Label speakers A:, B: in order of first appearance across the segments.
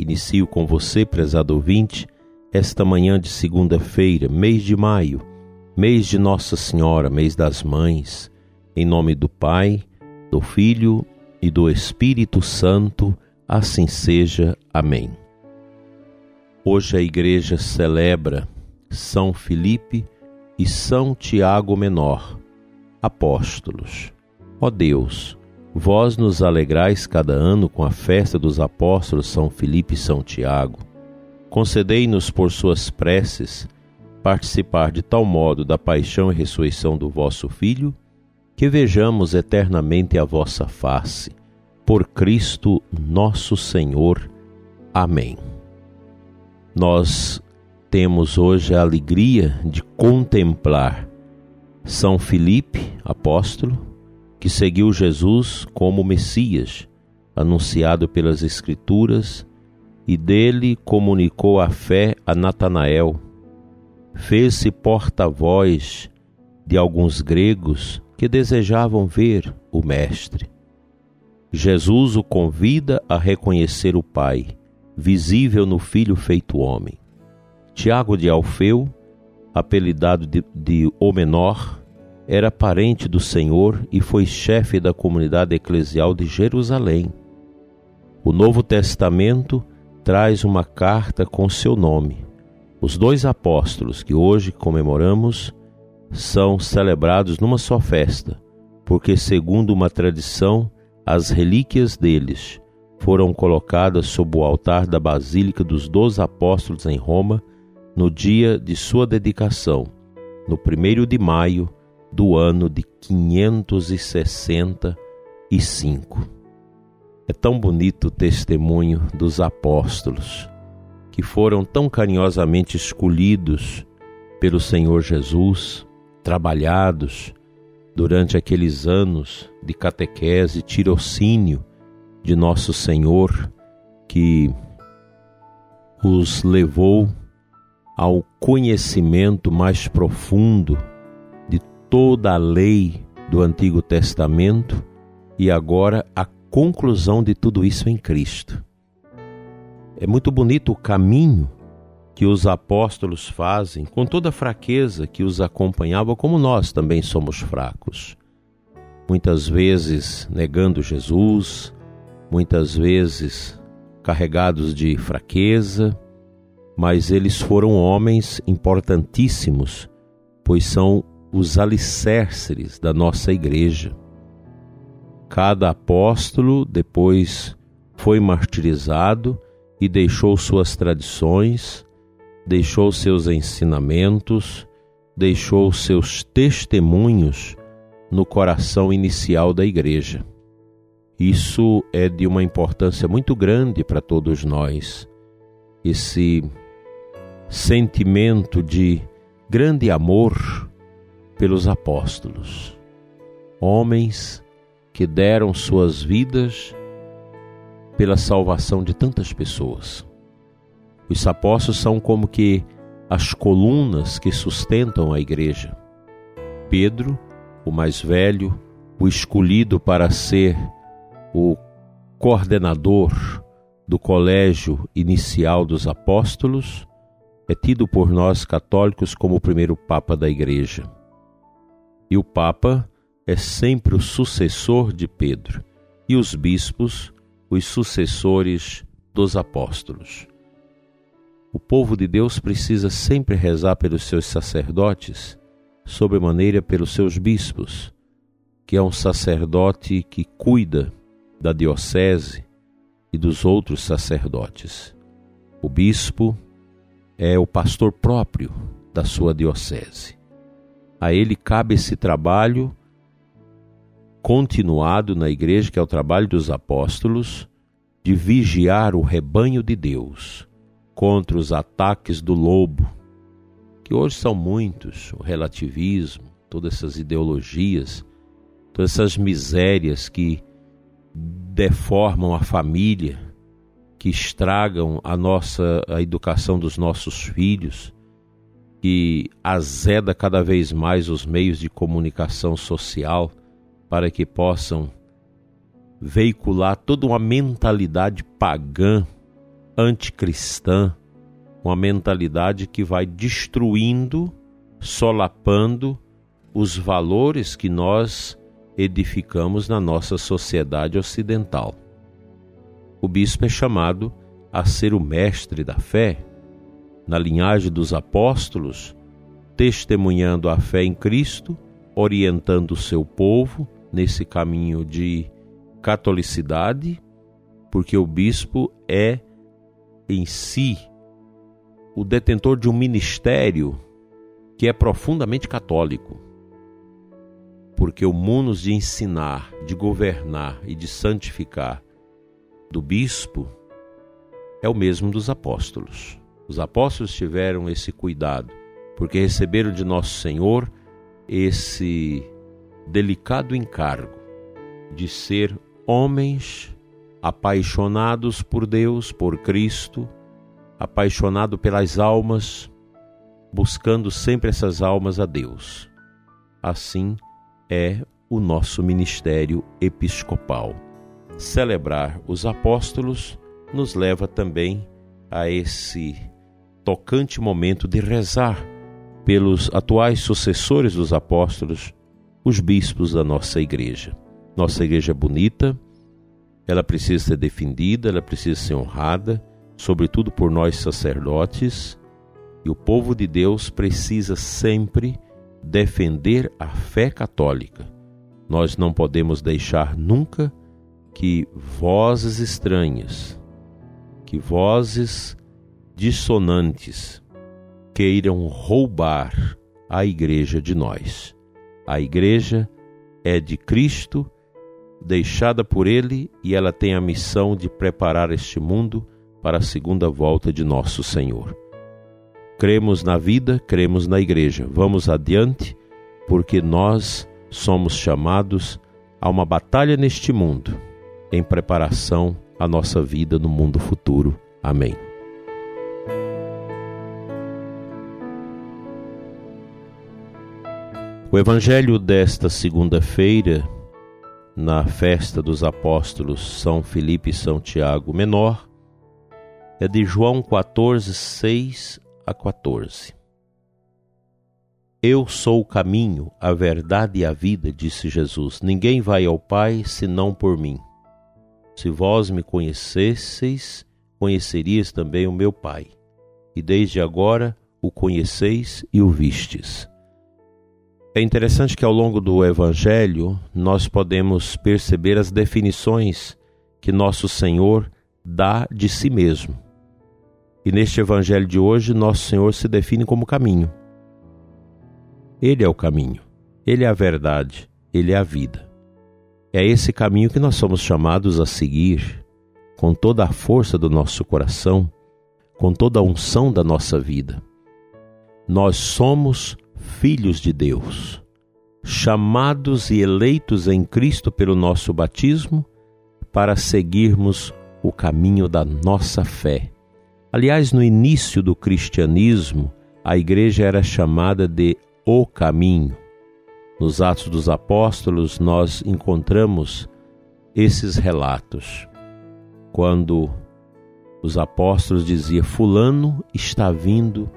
A: Inicio com você, prezado ouvinte, esta manhã de segunda-feira, mês de maio, mês de Nossa Senhora, mês das Mães, em nome do Pai, do Filho e do Espírito Santo, assim seja. Amém. Hoje a Igreja celebra São Filipe e São Tiago Menor apóstolos. Ó Deus, vós nos alegrais cada ano com a festa dos apóstolos São Filipe e São Tiago. Concedei-nos por suas preces participar de tal modo da paixão e ressurreição do vosso Filho, que vejamos eternamente a vossa face. Por Cristo nosso Senhor. Amém. Nós temos hoje a alegria de contemplar são Filipe, apóstolo, que seguiu Jesus como Messias, anunciado pelas Escrituras, e dele comunicou a fé a Natanael. Fez-se porta-voz de alguns gregos que desejavam ver o Mestre. Jesus o convida a reconhecer o Pai, visível no Filho feito homem. Tiago de Alfeu apelidado de, de O Menor, era parente do Senhor e foi chefe da comunidade eclesial de Jerusalém. O Novo Testamento traz uma carta com seu nome. Os dois apóstolos que hoje comemoramos são celebrados numa só festa, porque, segundo uma tradição, as relíquias deles foram colocadas sob o altar da Basílica dos Doze Apóstolos em Roma no dia de sua dedicação, no primeiro de maio do ano de 565. É tão bonito o testemunho dos apóstolos, que foram tão carinhosamente escolhidos pelo Senhor Jesus, trabalhados durante aqueles anos de catequese, tirocínio de Nosso Senhor, que os levou ao conhecimento mais profundo toda a lei do Antigo Testamento e agora a conclusão de tudo isso em Cristo. É muito bonito o caminho que os apóstolos fazem com toda a fraqueza que os acompanhava, como nós também somos fracos. Muitas vezes negando Jesus, muitas vezes carregados de fraqueza, mas eles foram homens importantíssimos, pois são os alicerces da nossa igreja. Cada apóstolo depois foi martirizado e deixou suas tradições, deixou seus ensinamentos, deixou seus testemunhos no coração inicial da igreja. Isso é de uma importância muito grande para todos nós. Esse sentimento de grande amor pelos apóstolos, homens que deram suas vidas pela salvação de tantas pessoas. Os apóstolos são como que as colunas que sustentam a igreja. Pedro, o mais velho, o escolhido para ser o coordenador do colégio inicial dos apóstolos, é tido por nós católicos como o primeiro Papa da Igreja. E o Papa é sempre o sucessor de Pedro, e os bispos, os sucessores dos apóstolos. O povo de Deus precisa sempre rezar pelos seus sacerdotes, sobremaneira pelos seus bispos, que é um sacerdote que cuida da diocese e dos outros sacerdotes. O bispo é o pastor próprio da sua diocese. A ele cabe esse trabalho continuado na igreja, que é o trabalho dos apóstolos, de vigiar o rebanho de Deus contra os ataques do lobo, que hoje são muitos, o relativismo, todas essas ideologias, todas essas misérias que deformam a família, que estragam a nossa a educação dos nossos filhos, que azeda cada vez mais os meios de comunicação social para que possam veicular toda uma mentalidade pagã, anticristã, uma mentalidade que vai destruindo, solapando os valores que nós edificamos na nossa sociedade ocidental. O bispo é chamado a ser o mestre da fé, na linhagem dos apóstolos, testemunhando a fé em Cristo, orientando o seu povo nesse caminho de catolicidade, porque o bispo é em si o detentor de um ministério que é profundamente católico. Porque o munus de ensinar, de governar e de santificar do bispo é o mesmo dos apóstolos. Os apóstolos tiveram esse cuidado, porque receberam de nosso Senhor esse delicado encargo de ser homens apaixonados por Deus, por Cristo, apaixonado pelas almas, buscando sempre essas almas a Deus. Assim é o nosso ministério episcopal. Celebrar os apóstolos nos leva também a esse tocante momento de rezar pelos atuais sucessores dos apóstolos, os bispos da nossa igreja. Nossa igreja é bonita, ela precisa ser defendida, ela precisa ser honrada, sobretudo por nós sacerdotes, e o povo de Deus precisa sempre defender a fé católica. Nós não podemos deixar nunca que vozes estranhas, que vozes dissonantes queiram roubar a igreja de nós. A igreja é de Cristo deixada por Ele e ela tem a missão de preparar este mundo para a segunda volta de nosso Senhor. Cremos na vida, cremos na igreja. Vamos adiante, porque nós somos chamados a uma batalha neste mundo, em preparação à nossa vida no mundo futuro. Amém. O Evangelho desta segunda-feira na festa dos apóstolos São Filipe e São Tiago Menor é de João 14, 6 a 14. Eu sou o caminho, a verdade e a vida, disse Jesus. Ninguém vai ao Pai senão por mim. Se vós me conhecesseis, conhecerias também o meu Pai. E desde agora o conheceis e o vistes. É interessante que ao longo do Evangelho nós podemos perceber as definições que nosso Senhor dá de si mesmo. E neste Evangelho de hoje, nosso Senhor se define como caminho. Ele é o caminho, ele é a verdade, ele é a vida. É esse caminho que nós somos chamados a seguir com toda a força do nosso coração, com toda a unção da nossa vida. Nós somos filhos de Deus, chamados e eleitos em Cristo pelo nosso batismo, para seguirmos o caminho da nossa fé. Aliás, no início do cristianismo, a igreja era chamada de o caminho. Nos Atos dos Apóstolos, nós encontramos esses relatos. Quando os apóstolos diziam: Fulano está vindo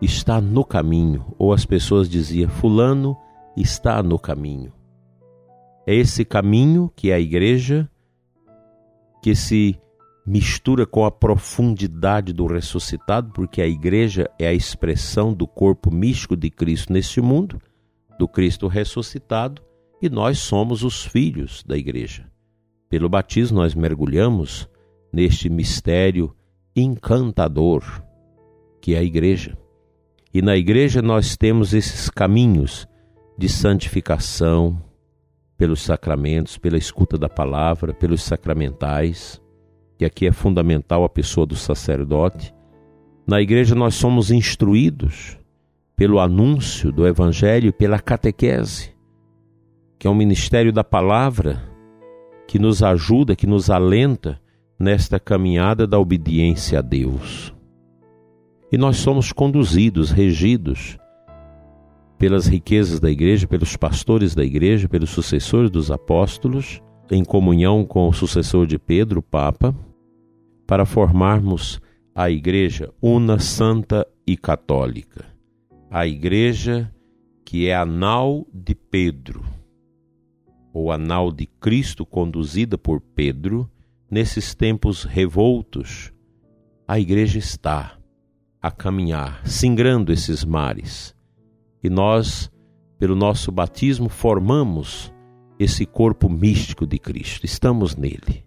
A: está no caminho, ou as pessoas diziam: Fulano está no caminho. É esse caminho que é a igreja que se mistura com a profundidade do ressuscitado, porque a igreja é a expressão do corpo místico de Cristo neste mundo, do Cristo ressuscitado, e nós somos os filhos da igreja. Pelo batismo, nós mergulhamos neste mistério encantador que é a igreja. E na igreja nós temos esses caminhos de santificação pelos sacramentos, pela escuta da palavra, pelos sacramentais. que aqui é fundamental a pessoa do sacerdote. Na igreja nós somos instruídos pelo anúncio do evangelho, pela catequese, que é um ministério da palavra que nos ajuda, que nos alenta nesta caminhada da obediência a Deus. E nós somos conduzidos, regidos pelas riquezas da igreja, pelos pastores da igreja, pelos sucessores dos apóstolos, em comunhão com o sucessor de Pedro, o Papa, para formarmos a igreja una, santa e católica. A igreja que é a nau de Pedro, ou a nau de Cristo conduzida por Pedro, nesses tempos revoltos, a igreja está a caminhar, singrando esses mares. E nós, pelo nosso batismo, formamos esse corpo místico de Cristo. Estamos nele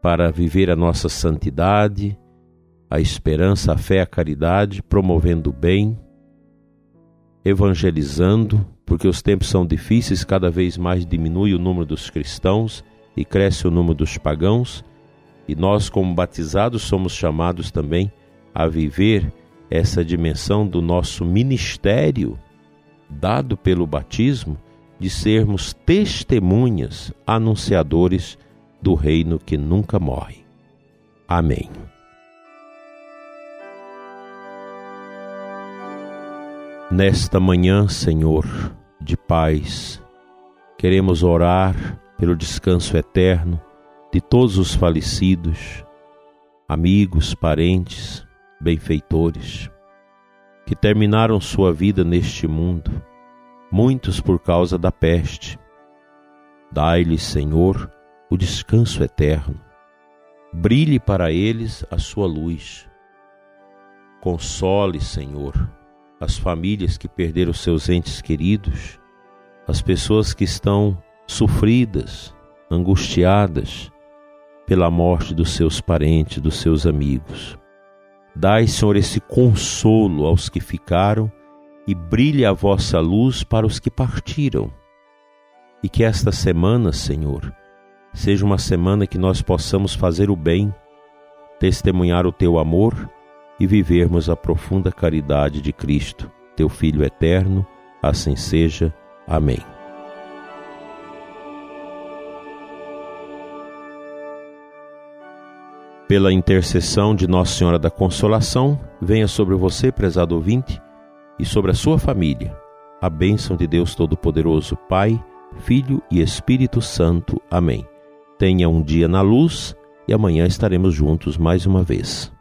A: para viver a nossa santidade, a esperança, a fé, a caridade, promovendo o bem, evangelizando, porque os tempos são difíceis, cada vez mais diminui o número dos cristãos e cresce o número dos pagãos, e nós, como batizados, somos chamados também a viver essa dimensão do nosso ministério, dado pelo batismo, de sermos testemunhas, anunciadores do reino que nunca morre. Amém. Nesta manhã, Senhor, de paz, queremos orar pelo descanso eterno de todos os falecidos, amigos, parentes, benfeitores, que terminaram sua vida neste mundo, muitos por causa da peste. Dai-lhes, Senhor, o descanso eterno. Brilhe para eles a sua luz. Console, Senhor, as famílias que perderam seus entes queridos, as pessoas que estão sofridas, angustiadas pela morte dos seus parentes, dos seus amigos. Dai, Senhor, esse consolo aos que ficaram e brilhe a vossa luz para os que partiram. E que esta semana, Senhor, seja uma semana que nós possamos fazer o bem, testemunhar o teu amor e vivermos a profunda caridade de Cristo, teu Filho eterno. Assim seja. Amém. Pela intercessão de Nossa Senhora da Consolação, venha sobre você, prezado ouvinte, e sobre a sua família, a bênção de Deus Todo-Poderoso, Pai, Filho e Espírito Santo. Amém. Tenha um dia na luz e amanhã estaremos juntos mais uma vez.